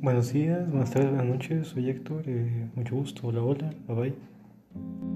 Buenos días, buenas tardes, buenas noches, soy Héctor, eh, mucho gusto, hola, hola, bye bye.